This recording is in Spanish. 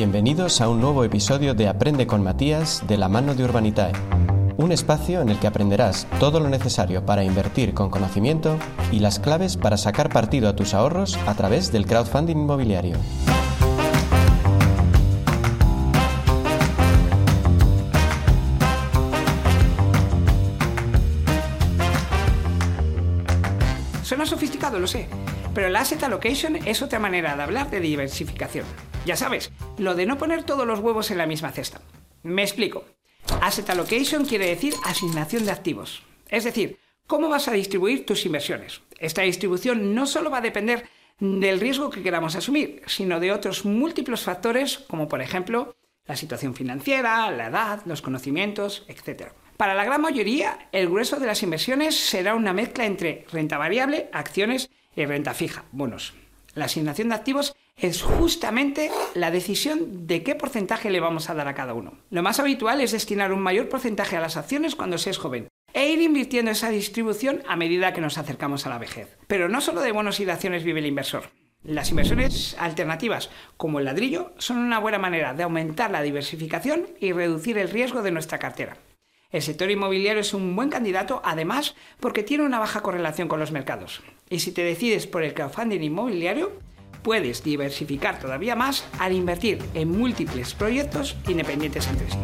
Bienvenidos a un nuevo episodio de Aprende con Matías de la mano de Urbanitae, un espacio en el que aprenderás todo lo necesario para invertir con conocimiento y las claves para sacar partido a tus ahorros a través del crowdfunding inmobiliario. Suena sofisticado, lo sé, pero la asset allocation es otra manera de hablar de diversificación. Ya sabes, lo de no poner todos los huevos en la misma cesta. Me explico. Asset allocation quiere decir asignación de activos. Es decir, cómo vas a distribuir tus inversiones. Esta distribución no solo va a depender del riesgo que queramos asumir, sino de otros múltiples factores como por ejemplo la situación financiera, la edad, los conocimientos, etc. Para la gran mayoría, el grueso de las inversiones será una mezcla entre renta variable, acciones y renta fija, bonos. La asignación de activos es justamente la decisión de qué porcentaje le vamos a dar a cada uno. Lo más habitual es destinar un mayor porcentaje a las acciones cuando se es joven e ir invirtiendo esa distribución a medida que nos acercamos a la vejez. Pero no solo de bonos y de acciones vive el inversor. Las inversiones alternativas, como el ladrillo, son una buena manera de aumentar la diversificación y reducir el riesgo de nuestra cartera. El sector inmobiliario es un buen candidato, además, porque tiene una baja correlación con los mercados. Y si te decides por el crowdfunding inmobiliario, puedes diversificar todavía más al invertir en múltiples proyectos independientes entre sí.